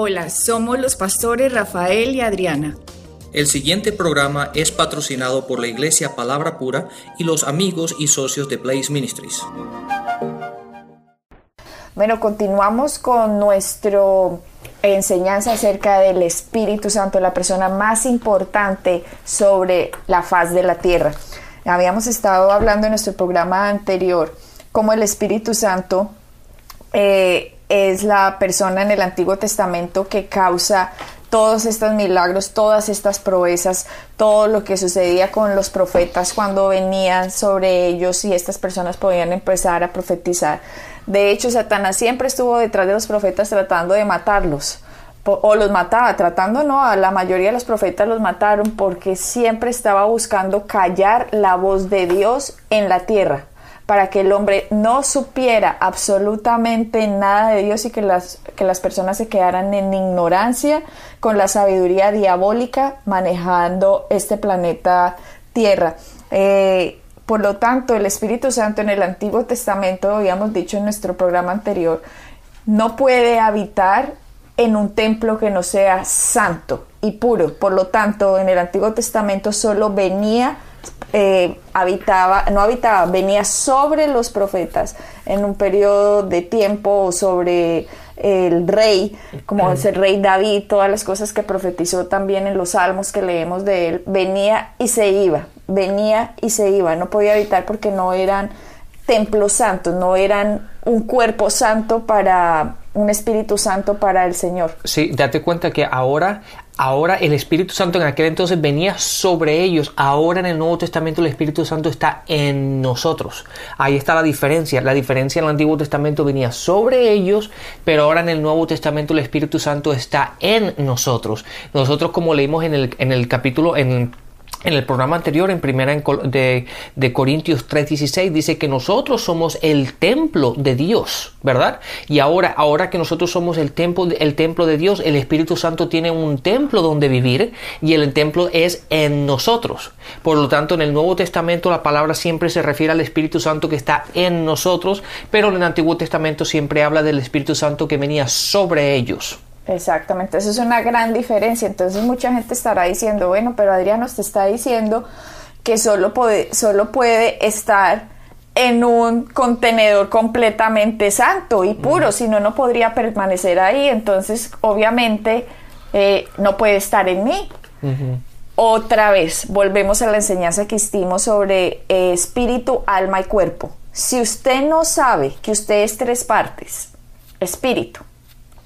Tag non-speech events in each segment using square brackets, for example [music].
Hola, somos los pastores Rafael y Adriana. El siguiente programa es patrocinado por la Iglesia Palabra Pura y los amigos y socios de Blaze Ministries. Bueno, continuamos con nuestra enseñanza acerca del Espíritu Santo, la persona más importante sobre la faz de la tierra. Habíamos estado hablando en nuestro programa anterior cómo el Espíritu Santo eh, es la persona en el Antiguo Testamento que causa todos estos milagros, todas estas proezas, todo lo que sucedía con los profetas cuando venían sobre ellos y estas personas podían empezar a profetizar. De hecho, Satanás siempre estuvo detrás de los profetas tratando de matarlos o los mataba, tratando no, a la mayoría de los profetas los mataron porque siempre estaba buscando callar la voz de Dios en la tierra para que el hombre no supiera absolutamente nada de Dios y que las, que las personas se quedaran en ignorancia con la sabiduría diabólica manejando este planeta Tierra. Eh, por lo tanto, el Espíritu Santo en el Antiguo Testamento, habíamos dicho en nuestro programa anterior, no puede habitar en un templo que no sea santo y puro. Por lo tanto, en el Antiguo Testamento solo venía eh, habitaba, no habitaba, venía sobre los profetas en un periodo de tiempo sobre el rey, como es el rey David, todas las cosas que profetizó también en los salmos que leemos de él, venía y se iba, venía y se iba, no podía habitar porque no eran templos santos, no eran un cuerpo santo para un Espíritu Santo para el Señor. Sí, date cuenta que ahora Ahora el Espíritu Santo en aquel entonces venía sobre ellos. Ahora en el Nuevo Testamento el Espíritu Santo está en nosotros. Ahí está la diferencia. La diferencia en el Antiguo Testamento venía sobre ellos, pero ahora en el Nuevo Testamento el Espíritu Santo está en nosotros. Nosotros como leímos en el, en el capítulo, en en el programa anterior, en primera de, de Corintios 3:16, dice que nosotros somos el templo de Dios, ¿verdad? Y ahora, ahora que nosotros somos el templo, el templo de Dios, el Espíritu Santo tiene un templo donde vivir y el templo es en nosotros. Por lo tanto, en el Nuevo Testamento la palabra siempre se refiere al Espíritu Santo que está en nosotros, pero en el Antiguo Testamento siempre habla del Espíritu Santo que venía sobre ellos. Exactamente, eso es una gran diferencia. Entonces mucha gente estará diciendo, bueno, pero Adriano te está diciendo que solo puede, solo puede estar en un contenedor completamente santo y puro, si no, no podría permanecer ahí. Entonces, obviamente, eh, no puede estar en mí. Otra vez, volvemos a la enseñanza que hicimos sobre eh, espíritu, alma y cuerpo. Si usted no sabe que usted es tres partes, espíritu,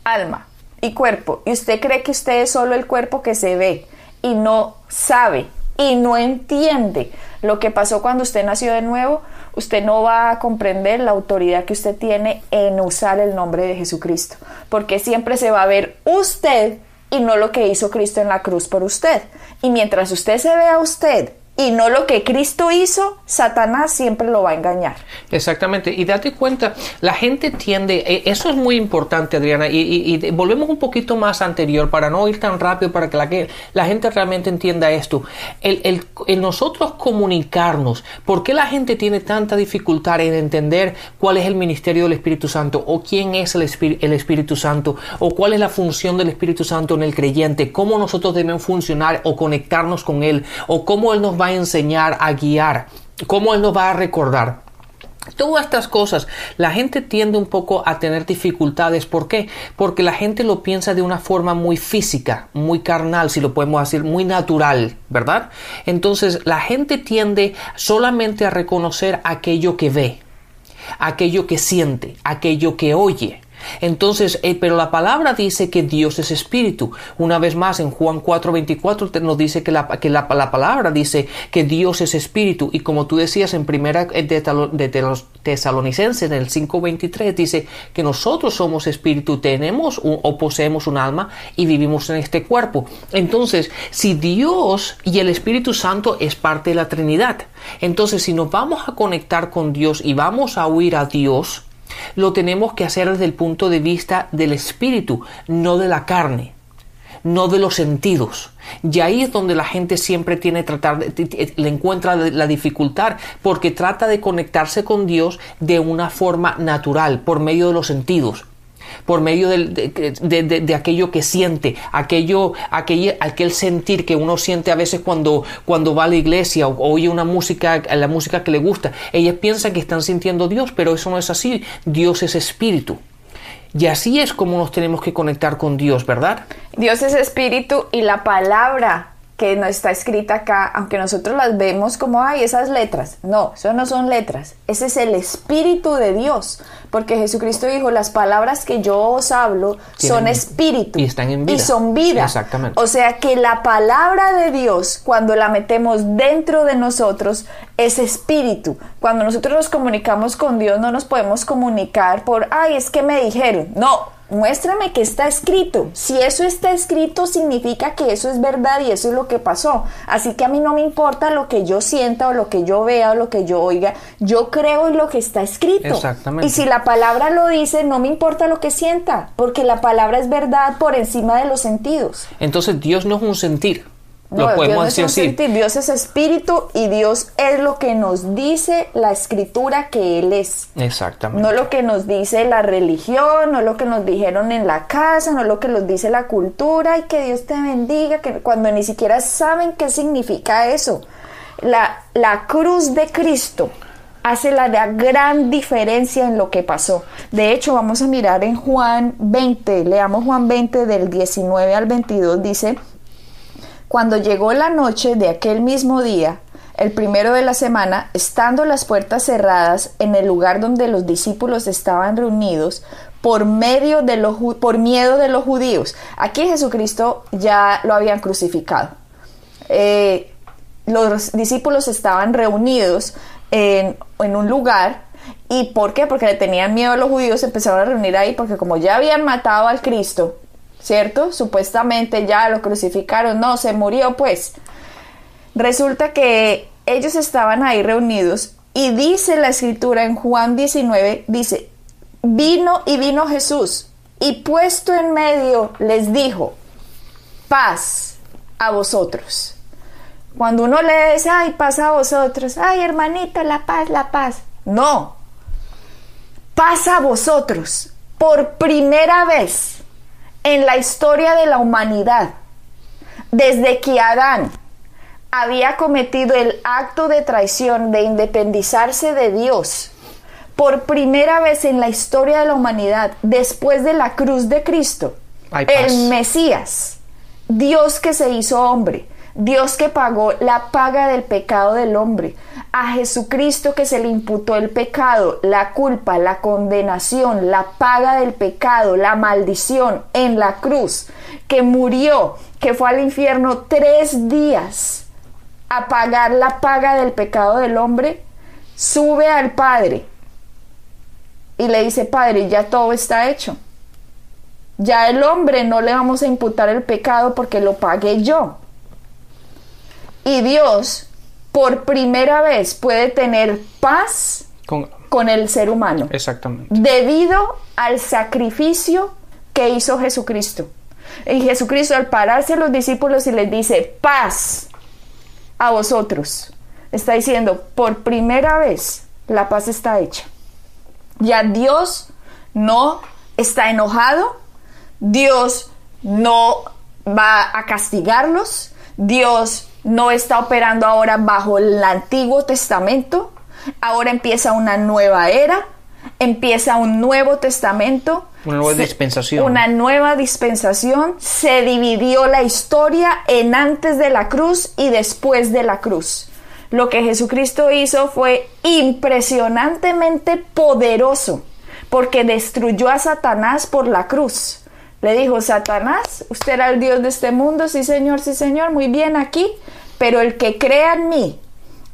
alma y cuerpo, y usted cree que usted es solo el cuerpo que se ve y no sabe y no entiende lo que pasó cuando usted nació de nuevo, usted no va a comprender la autoridad que usted tiene en usar el nombre de Jesucristo, porque siempre se va a ver usted y no lo que hizo Cristo en la cruz por usted. Y mientras usted se vea usted y no lo que Cristo hizo, Satanás siempre lo va a engañar. Exactamente, y date cuenta, la gente tiende, eh, eso es muy importante Adriana, y, volvemos un poquito más anterior para no ir tan rápido, para que la, que la gente realmente entienda esto. El, nosotros comunicarnos, ¿por qué la gente tiene tanta dificultad en entender cuál es el ministerio del Espíritu Santo, o quién es el, el Espíritu Santo, o cuál es la función del Espíritu Santo en el creyente, cómo nosotros debemos funcionar o conectarnos con Él, o cómo Él nos va a enseñar, a guiar, cómo Él nos va a recordar. Todas estas cosas, la gente tiende un poco a tener dificultades. ¿Por qué? Porque la gente lo piensa de una forma muy física, muy carnal, si lo podemos decir, muy natural, ¿verdad? Entonces, la gente tiende solamente a reconocer aquello que ve, aquello que siente, aquello que oye. Entonces, eh, pero la palabra dice que Dios es espíritu. Una vez más, en Juan 4:24 nos dice que, la, que la, palabra dice que Dios es espíritu. Y como tú decías en primera eh, de, los tesalonicenses, en el 5:23, dice que nosotros somos espíritu, tenemos o poseemos un alma y vivimos en este cuerpo. Entonces, si Dios y el Espíritu Santo es parte de la Trinidad, entonces si nos vamos a conectar con Dios y vamos a oír a Dios, lo tenemos que hacer desde el punto de vista del espíritu, no de la carne, no de los sentidos. Y ahí es donde la gente siempre tiene tratar de, le encuentra la dificultad porque trata de conectarse con Dios de una forma natural, por medio de los sentidos. Por medio de, de- de- aquello que siente, aquello, aquel, aquel sentir que uno siente a veces cuando, cuando va a la iglesia o, o oye una música, la música que le gusta. Ellas piensan que están sintiendo Dios, pero eso no es así. Dios es espíritu. Y así es como nos tenemos que conectar con Dios, ¿verdad? Dios es espíritu y la palabra que no está escrita acá, aunque nosotros las vemos como, ay, esas letras. No, eso no son letras. Ese es el espíritu de Dios. Porque Jesucristo dijo, las palabras que yo os hablo son espíritu. y están en vida. Y son vida. Exactamente. O sea que la palabra de Dios, cuando la metemos dentro de nosotros, es espíritu. Cuando nosotros nos comunicamos con Dios, no nos podemos comunicar por, ay, es que me dijeron. No, muéstrame que está escrito. Si eso está escrito, significa que eso es verdad y eso es lo que pasó. Así que a mí no me importa lo que yo sienta o lo que yo vea o lo que yo oiga. Yo creo en lo que está escrito. Exactamente. Y si la palabra lo dice, no me importa lo que sienta, porque la palabra es verdad por encima de los sentidos. Entonces Dios no es un sentir. No, Lo podemos Dios no es decir así. Dios es espíritu y Dios es lo que nos dice la escritura que Él es. Exactamente. No lo que nos dice la religión, no lo que nos dijeron en la casa, no lo que nos dice la cultura y que Dios te bendiga, que cuando ni siquiera saben qué significa eso. La, la cruz de Cristo hace la, la gran diferencia en lo que pasó. De hecho, vamos a mirar en Juan 20, leamos Juan 20 del 19 al 22, dice, cuando llegó la noche de aquel mismo día, el primero de la semana, estando las puertas cerradas en el lugar donde los discípulos estaban reunidos, por medio de por miedo de los judíos. Aquí Jesucristo ya lo habían crucificado. Eh, los discípulos estaban reunidos en, en un lugar. ¿Y por qué? Porque le tenían miedo a los judíos, empezaron a reunir ahí porque como ya habían matado al Cristo, ¿cierto? Supuestamente ya lo crucificaron, no, se murió pues. Resulta que ellos estaban ahí reunidos y dice la escritura en Juan 19, dice, vino y vino Jesús y puesto en medio les dijo, paz a vosotros. Cuando uno le dice, ay, paz a vosotros, ay, hermanito, la paz, la paz. No, paz a vosotros. Por primera vez en la historia de la humanidad, desde que Adán había cometido el acto de traición de independizarse de Dios, por primera vez en la historia de la humanidad, después de la cruz de Cristo, el Mesías, Dios que se hizo hombre, Dios que pagó la paga del pecado del hombre, a Jesucristo que se le imputó el pecado, la culpa, la condenación, la paga del pecado, la maldición en la cruz, que murió, que fue al infierno tres días a pagar la paga del pecado del hombre, sube al Padre y le dice, Padre, ya todo está hecho. Ya el hombre no le vamos a imputar el pecado porque lo pagué yo. Y Dios, por primera vez, puede tener paz Con- con el ser humano Exactamente. debido al sacrificio que hizo Jesucristo. Y Jesucristo al pararse a los discípulos y les dice, paz a vosotros. Está diciendo, por primera vez la paz está hecha. Ya Dios no está enojado, Dios no va a castigarlos, Dios no está operando ahora bajo el Antiguo Testamento, ahora empieza una nueva era, empieza un nuevo testamento, Una nueva se- dispensación. Una nueva dispensación, se dividió la historia en antes de la cruz y después de la cruz. Lo que Jesucristo hizo fue impresionantemente poderoso porque destruyó a Satanás por la cruz. Le dijo, Satanás, usted era el Dios de este mundo, sí señor, sí señor, muy bien aquí, pero el que crea en mí,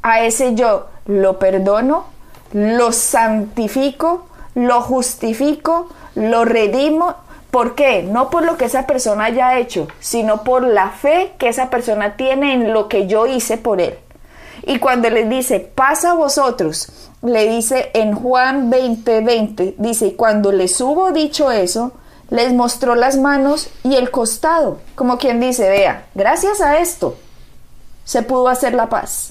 a ese yo lo perdono, lo santifico, lo justifico, lo redimo. ¿Por qué? No por lo que esa persona haya hecho, sino por la fe que esa persona tiene en lo que yo hice por él. Y cuando les dice, pasa a vosotros, le dice en Juan 20, 20, dice, cuando les hubo dicho eso, les mostró las manos y el costado, como quien dice, vea, gracias a esto se pudo hacer la paz.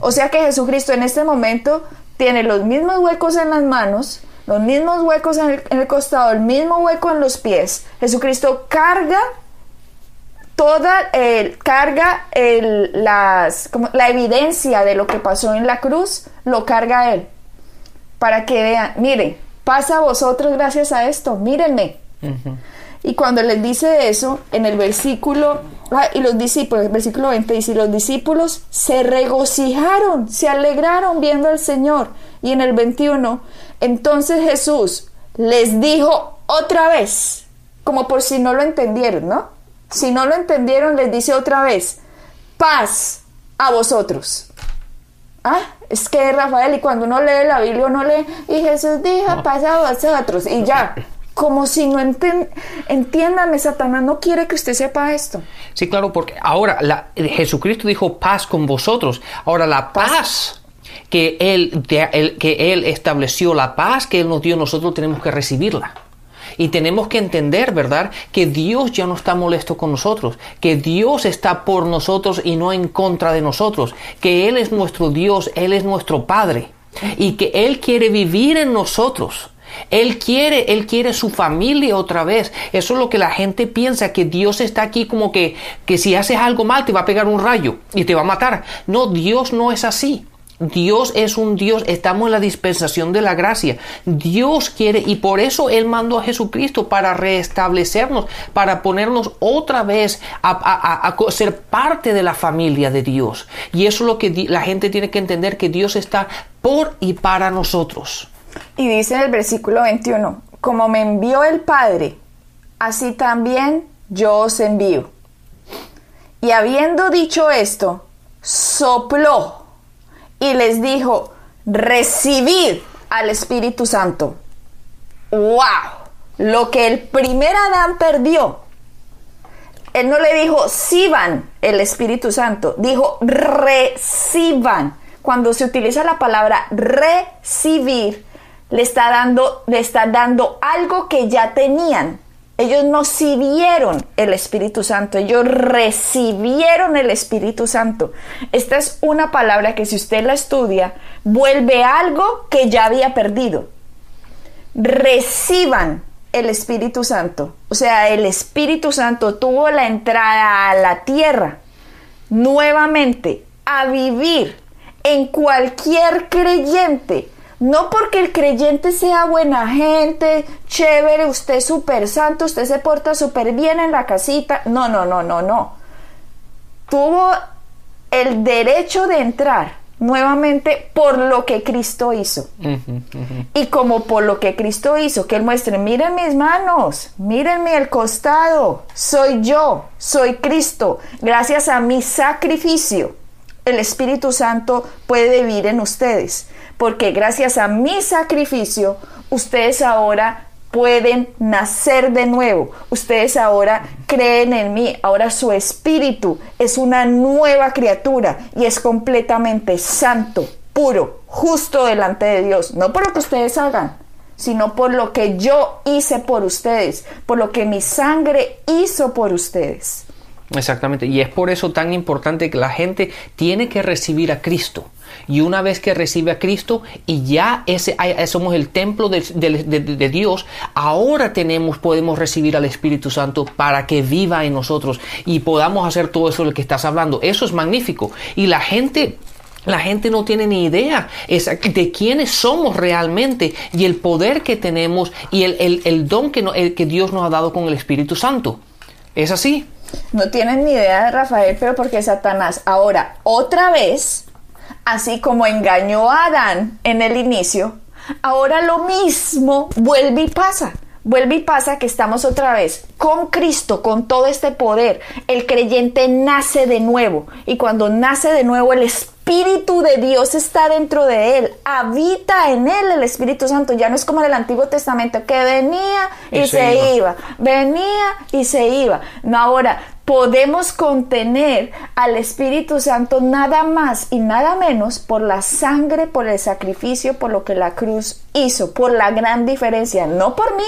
O sea que Jesucristo en este momento tiene los mismos huecos en las manos, los mismos huecos en el, costado, el mismo hueco en los pies. Jesucristo carga toda el, carga el, las, como, la evidencia de lo que pasó en la cruz, lo carga él. Para que vean, miren, pasa a vosotros gracias a esto, mírenme. Y cuando les dice eso, en el versículo, ah, y los discípulos, el versículo 20 dice, los discípulos se regocijaron, se alegraron viendo al Señor. Y en el 21, entonces Jesús les dijo otra vez, como por si no lo entendieron, ¿no? Si no lo entendieron, les dice otra vez, paz a vosotros. Ah, es que Rafael, y cuando uno lee la Biblia, uno lee, y Jesús dijo, paz a vosotros, y ya. Como si no entiendan, entiéndame, Satanás no quiere que usted sepa esto. Sí, claro, porque ahora la, Jesucristo dijo paz con vosotros. Ahora la paz, que, él, que Él estableció, la paz que Él nos dio, nosotros tenemos que recibirla. Y tenemos que entender, ¿verdad?, que Dios ya no está molesto con nosotros, que Dios está por nosotros y no en contra de nosotros, que Él es nuestro Dios, Él es nuestro Padre y que Él quiere vivir en nosotros. Él quiere, Él quiere su familia otra vez. Eso es lo que la gente piensa, que Dios está aquí como que, que si haces algo mal te va a pegar un rayo y te va a matar. No, Dios no es así. Dios es un Dios, estamos en la dispensación de la gracia. Dios quiere y por eso Él mandó a Jesucristo para restablecernos, para ponernos otra vez a, ser parte de la familia de Dios. Y eso es lo que la gente tiene que entender, que Dios está por y para nosotros. Y dice en el versículo 21, como me envió el Padre, así también yo os envío. Y habiendo dicho esto, sopló y les dijo, recibid al Espíritu Santo. ¡Wow! Lo que el primer Adán perdió. Él no le dijo, siban el Espíritu Santo, dijo, reciban. Cuando se utiliza la palabra recibir, le está dando, le está dando algo que ya tenían. Ellos no sirvieron el Espíritu Santo, ellos recibieron el Espíritu Santo. Esta es una palabra que si usted la estudia, vuelve algo que ya había perdido. Reciban el Espíritu Santo. O sea, el Espíritu Santo tuvo la entrada a la tierra nuevamente a vivir en cualquier creyente no porque el creyente sea buena gente, chévere, usted es súper santo, usted se porta súper bien en la casita. No, no, no, no, no. Tuvo el derecho de entrar nuevamente por lo que Cristo hizo. Y como por lo que Cristo hizo, que Él muestre, miren mis manos, mírenme el costado, soy yo, soy Cristo, gracias a mi sacrificio. El Espíritu Santo puede vivir en ustedes porque gracias a mi sacrificio, ustedes ahora pueden nacer de nuevo. Ustedes ahora creen en mí. Ahora su espíritu es una nueva criatura y es completamente santo, puro, justo delante de Dios. No por lo que ustedes hagan, sino por lo que yo hice por ustedes, por lo que mi sangre hizo por ustedes. Exactamente. Y es por eso tan importante que la gente tiene que recibir a Cristo. Y una vez que recibe a Cristo y ya ese, somos el templo de, Dios, ahora tenemos, podemos recibir al Espíritu Santo para que viva en nosotros y podamos hacer todo eso de que estás hablando. Eso es magnífico. Y la gente la gente no tiene ni idea de quiénes somos realmente y el poder que tenemos y el, el, don que, que Dios nos ha dado con el Espíritu Santo. ¿Es así? No tienen ni idea de Rafael, pero porque Satanás ahora otra vez así como engañó a Adán en el inicio, ahora lo mismo vuelve y pasa. Vuelve y pasa que estamos otra vez con Cristo, con todo este poder. El creyente nace de nuevo y cuando nace de nuevo el Espíritu de Dios está dentro de él, habita en él el Espíritu Santo. Ya no es como en el Antiguo Testamento que venía y, se, iba. iba, venía y se iba. No, ahora podemos contener al Espíritu Santo nada más y nada menos por la sangre, por el sacrificio, por lo que la cruz hizo, por la gran diferencia, no por mí,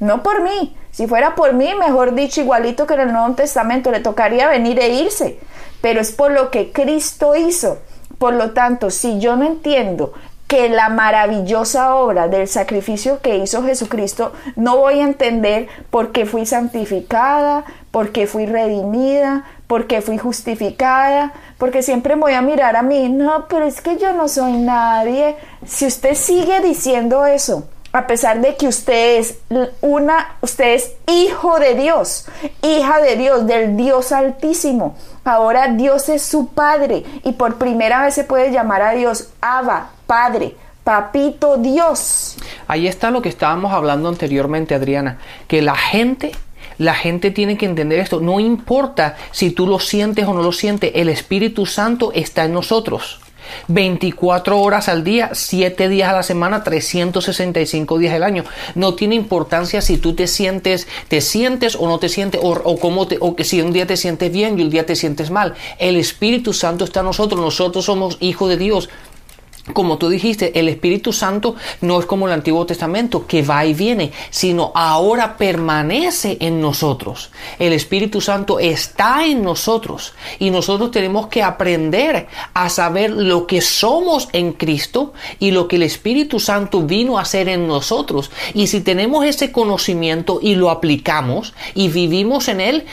no por mí. Si fuera por mí, mejor dicho, igualito que en el Nuevo Testamento, le tocaría venir e irse, pero es por lo que Cristo hizo. Por lo tanto, si yo no entiendo que la maravillosa obra del sacrificio que hizo Jesucristo, no voy a entender por qué fui santificada, por qué fui redimida, por qué fui justificada, porque siempre voy a mirar a mí, no, pero es que yo no soy nadie. Si usted sigue diciendo eso, a pesar de que usted es una, usted es hijo de Dios, hija de Dios, del Dios Altísimo. Ahora Dios es su Padre y por primera vez se puede llamar a Dios Abba, Padre, Papito Dios. Ahí está lo que estábamos hablando anteriormente, Adriana, que la gente la gente tiene que entender esto. No importa si tú lo sientes o no lo sientes, el Espíritu Santo está en nosotros. 24 horas al día, 7 días a la semana, 365 días al año. No tiene importancia si tú te sientes, te sientes o no te sientes, o, o cómo te, o que si un día te sientes bien y un día te sientes mal. El Espíritu Santo está en nosotros, nosotros somos hijos de Dios como tú dijiste, el Espíritu Santo no es como el Antiguo Testamento, que va y viene, sino ahora permanece en nosotros. El Espíritu Santo está en nosotros y nosotros tenemos que aprender a saber lo que somos en Cristo y lo que el Espíritu Santo vino a hacer en nosotros. Y si tenemos ese conocimiento y lo aplicamos y vivimos en él,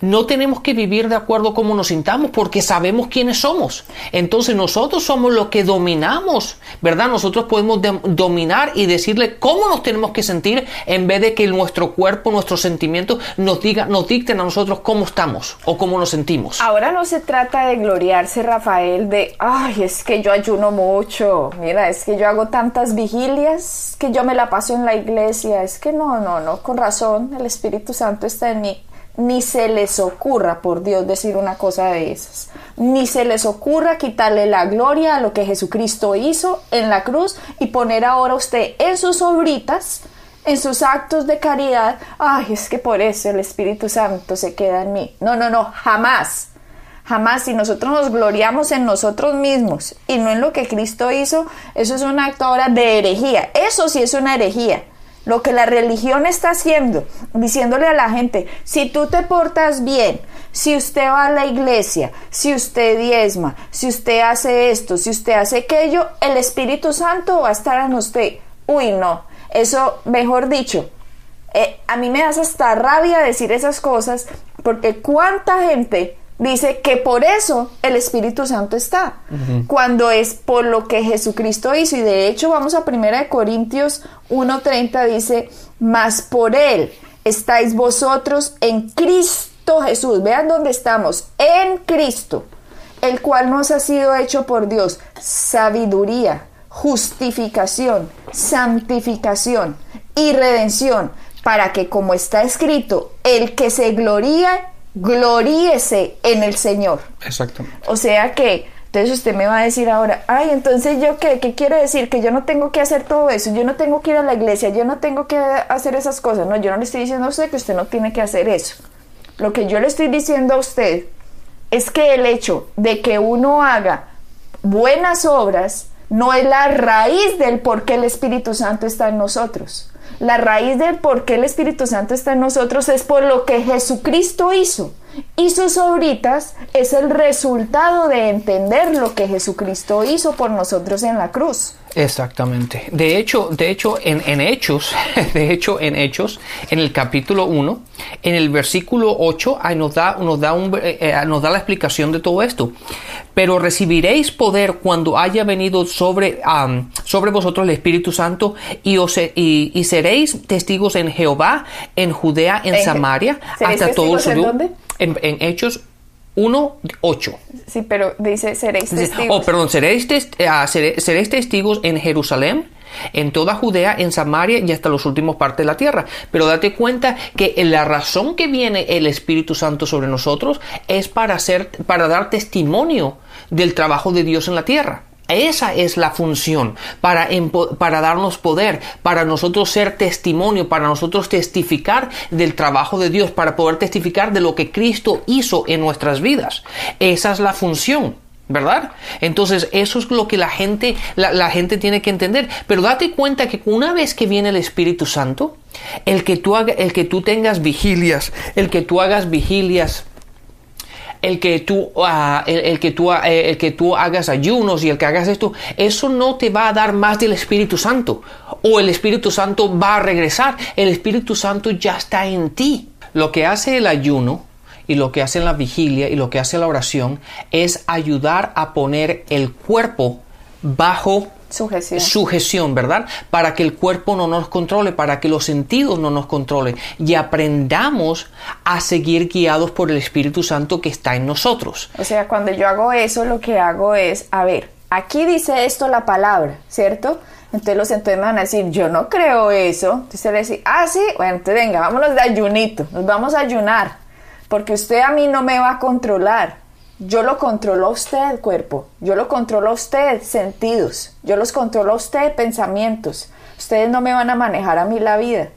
no tenemos que vivir de acuerdo a cómo nos sintamos porque sabemos quiénes somos. Entonces nosotros somos los que dominamos, ¿verdad? Nosotros podemos dominar y decirle cómo nos tenemos que sentir en vez de que nuestro cuerpo, nuestros sentimientos nos, diga, nos dicten a nosotros cómo estamos o cómo nos sentimos. Ahora no se trata de gloriarse, Rafael, de, ay, es que yo ayuno mucho, mira, es que yo hago tantas vigilias, que yo me la paso en la iglesia, es que no, no, no, con razón, el Espíritu Santo está en mí ni se les ocurra, por Dios, decir una cosa de esas. Ni se les ocurra quitarle la gloria a lo que Jesucristo hizo en la cruz y poner ahora usted en sus obritas, en sus actos de caridad. Ay, es que por eso el Espíritu Santo se queda en mí. No, no, no, jamás. Jamás, si nosotros nos gloriamos en nosotros mismos y no en lo que Cristo hizo, eso es un acto ahora de herejía. Eso sí es una herejía. Lo que la religión está haciendo, diciéndole a la gente, si tú te portas bien, si usted va a la iglesia, si usted diezma, si usted hace esto, si usted hace aquello, el Espíritu Santo va a estar en usted. Uy, no, eso, mejor dicho, eh, a mí me hace hasta rabia decir esas cosas, porque cuánta gente dice que por eso el Espíritu Santo está, cuando es por lo que Jesucristo hizo. Y de hecho vamos a 1 Corintios 1.30, dice, mas por Él estáis vosotros en Cristo Jesús. Vean dónde estamos, en Cristo, el cual nos ha sido hecho por Dios sabiduría, justificación, santificación y redención, para que como está escrito, el que se gloría gloríese en el Señor. Exactamente. O sea que, entonces usted me va a decir ahora, ay, entonces yo qué, qué quiere decir? Que yo no tengo que hacer todo eso, yo no tengo que ir a la iglesia, yo no tengo que hacer esas cosas. No, yo no le estoy diciendo a usted que usted no tiene que hacer eso. Lo que yo le estoy diciendo a usted es que el hecho de que uno haga buenas obras no es la raíz del por qué el Espíritu Santo está en nosotros. La raíz del por qué el Espíritu Santo está en nosotros es por lo que Jesucristo hizo. Y sus obritas es el resultado de entender lo que Jesucristo hizo por nosotros en la cruz. Exactamente. De hecho, de hecho, en, Hechos, [laughs] de hecho, en Hechos, en el capítulo 1, en el versículo 8, ahí nos da, nos da, un, eh, eh, nos da la explicación de todo esto. Pero recibiréis poder cuando haya venido sobre, sobre vosotros el Espíritu Santo y, os, y, seréis testigos en Jehová, en Judea, en, Samaria, hasta todo el sur. En, en Hechos 1, 8. Sí, pero dice seréis testigos. Oh, perdón, seréis, ah, seréis, testigos en Jerusalén, en toda Judea, en Samaria y hasta los últimos partes de la tierra. Pero date cuenta que la razón que viene el Espíritu Santo sobre nosotros es para, hacer, para dar testimonio del trabajo de Dios en la tierra. Esa es la función, para, para, darnos poder, para nosotros ser testimonio, para nosotros testificar del trabajo de Dios, para poder testificar de lo que Cristo hizo en nuestras vidas. Esa es la función. ¿verdad? Entonces eso es lo que la gente, la, gente tiene que entender. Pero date cuenta que una vez que viene el Espíritu Santo, el que tú, el que tú tengas vigilias, el que tú hagas vigilias el que tú, ah, el, que tú, eh, el que tú hagas ayunos y el que hagas esto, eso no te va a dar más del Espíritu Santo. O el Espíritu Santo va a regresar. El Espíritu Santo ya está en ti. Lo que hace el ayuno y lo que hace la vigilia y lo que hace la oración es ayudar a poner el cuerpo bajo Sujeción. sujeción, ¿verdad? Para que el cuerpo no nos controle, para que los sentidos no nos controlen y aprendamos a seguir guiados por el Espíritu Santo que está en nosotros. O sea, cuando yo hago eso, lo que hago es, a ver, aquí dice esto la palabra, ¿cierto? Entonces los entonces me van a decir, yo no creo eso. Entonces le decir, ah, sí, bueno, entonces venga, vámonos de ayunito, nos vamos a ayunar, porque usted a mí no me va a controlar. Yo lo controlo a usted, cuerpo. Yo lo controlo a usted, sentidos. Yo los controlo a usted, pensamientos. Ustedes no me van a manejar a mí la vida.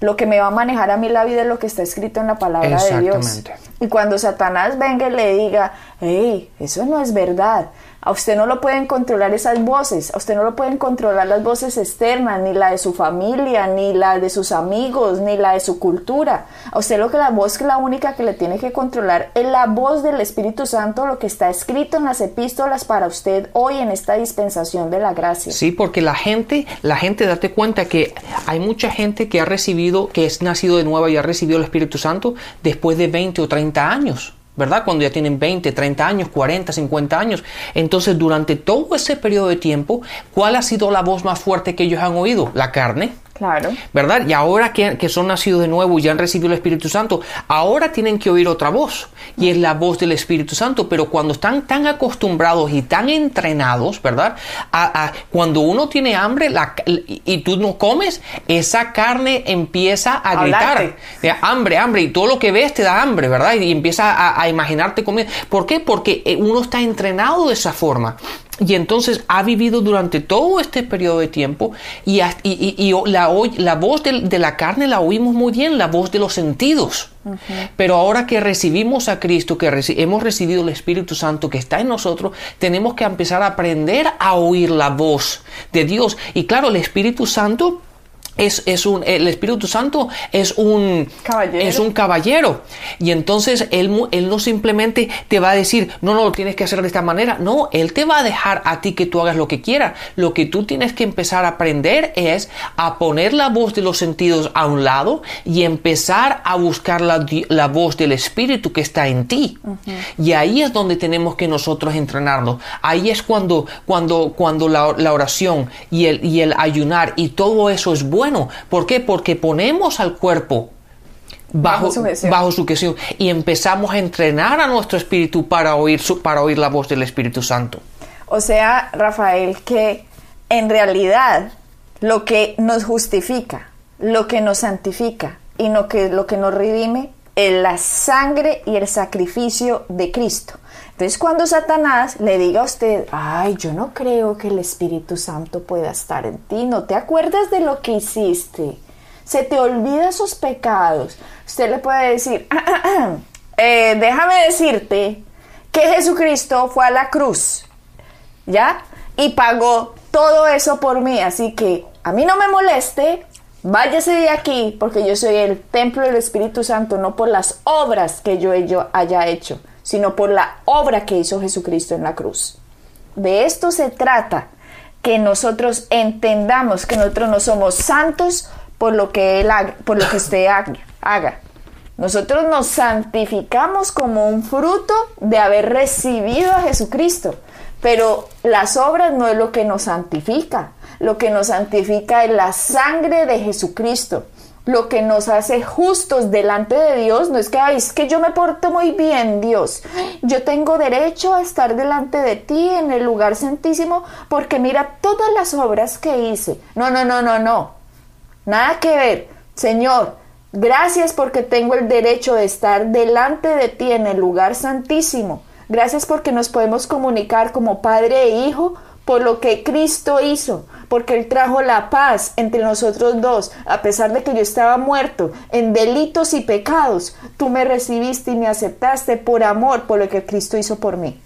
Lo que me va a manejar a mí la vida es lo que está escrito en la palabra de Dios. Y cuando Satanás venga y le diga, hey, eso no es verdad, a usted no lo pueden controlar esas voces, a usted no lo pueden controlar las voces externas, ni la de su familia, ni la de sus amigos, ni la de su cultura. A usted lo que la voz que la única que le tiene que controlar es la voz del Espíritu Santo, lo que está escrito en las epístolas para usted hoy en esta dispensación de la gracia. Sí, porque la gente, la gente, date cuenta que hay mucha gente que ha recibido, que es nacido de nuevo y ha recibido el Espíritu Santo después de 20 o 30 años. ¿Verdad? Cuando ya tienen 20, 30 años, 40, 50 años. Entonces, durante todo ese periodo de tiempo, ¿cuál ha sido la voz más fuerte que ellos han oído? La carne. Claro. ¿Verdad? Y ahora que, que, son nacidos de nuevo y ya han recibido el Espíritu Santo, ahora tienen que oír otra voz. Y es la voz del Espíritu Santo. Pero cuando están tan acostumbrados y tan entrenados, ¿verdad? A, cuando uno tiene hambre la, y tú no comes, esa carne empieza a gritar. hambre, hambre. Y todo lo que ves te da hambre, ¿verdad? Y, empieza a, a imaginarte comer. ¿Por qué? Porque eh, uno está entrenado de esa forma. Y entonces ha vivido durante todo este periodo de tiempo y, y, la, la, voz de, la carne la oímos muy bien, la voz de los sentidos. Pero ahora que recibimos a Cristo, que hemos recibido el Espíritu Santo que está en nosotros, tenemos que empezar a aprender a oír la voz de Dios. Y claro, el Espíritu Santo es, un, el Espíritu Santo es un caballero. es un caballero. Y entonces él, él no simplemente te va a decir, no, no, lo tienes que hacer de esta manera. No, Él te va a dejar a ti que tú hagas lo que quieras. Lo que tú tienes que empezar a aprender es a poner la voz de los sentidos a un lado y empezar a buscar la, la voz del Espíritu que está en ti. Y ahí es donde tenemos que nosotros entrenarnos. Ahí es cuando, cuando, cuando la, la oración y el, y el ayunar y todo eso es bueno ¿Por qué? Porque ponemos al cuerpo bajo, bajo, su gestión y empezamos a entrenar a nuestro espíritu para oír, su, para oír la voz del Espíritu Santo. O sea, Rafael, que en realidad lo que nos justifica, lo que nos santifica y lo que, lo que nos redime es la sangre y el sacrificio de Cristo. Entonces cuando Satanás le diga a usted, ay, yo no creo que el Espíritu Santo pueda estar en ti, no te acuerdas de lo que hiciste, se te olvida sus pecados, usted le puede decir, eh, déjame decirte que Jesucristo fue a la cruz, ¿ya? Y pagó todo eso por mí, así que a mí no me moleste, váyase de aquí, porque yo soy el templo del Espíritu Santo, no por las obras que yo haya hecho sino por la obra que hizo Jesucristo en la cruz. De esto se trata, que nosotros entendamos que nosotros no somos santos por lo que, él haga, por lo que usted haga. Nosotros nos santificamos como un fruto de haber recibido a Jesucristo, pero las obras no es lo que nos santifica. Lo que nos santifica es la sangre de Jesucristo lo que nos hace justos delante de Dios no es que, es que yo me porto muy bien, Dios. Yo tengo derecho a estar delante de ti en el lugar santísimo porque mira todas las obras que hice. No, no, no, no, no. Nada que ver. Señor, gracias porque tengo el derecho de estar delante de ti en el lugar santísimo. Gracias porque nos podemos comunicar como padre e hijo por lo que Cristo hizo, porque Él trajo la paz entre nosotros dos, a pesar de que yo estaba muerto en delitos y pecados, tú me recibiste y me aceptaste por amor, por lo que Cristo hizo por mí.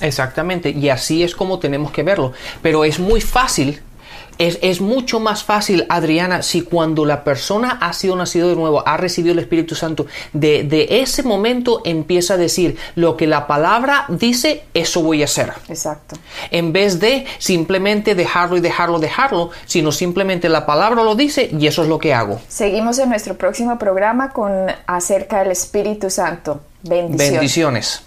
Exactamente, y así es como tenemos que verlo, pero es muy fácil Es, es, mucho más fácil, Adriana, si cuando la persona ha sido nacido de nuevo, ha recibido el Espíritu Santo, de, de, ese momento empieza a decir lo que la palabra dice, eso voy a hacer. Exacto. En vez de simplemente dejarlo y dejarlo, dejarlo, sino simplemente la palabra lo dice y eso es lo que hago. Seguimos en nuestro próximo programa con acerca del Espíritu Santo. Bendiciones. Bendiciones.